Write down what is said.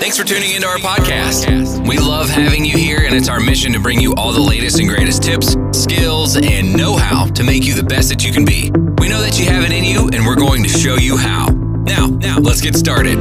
Thanks for tuning into our podcast. We love having you here, and it's our mission to bring you all the latest and greatest tips, skills, and know how to make you the best that you can be. We know that you have it in you, and we're going to show you how. Now, now, let's get started.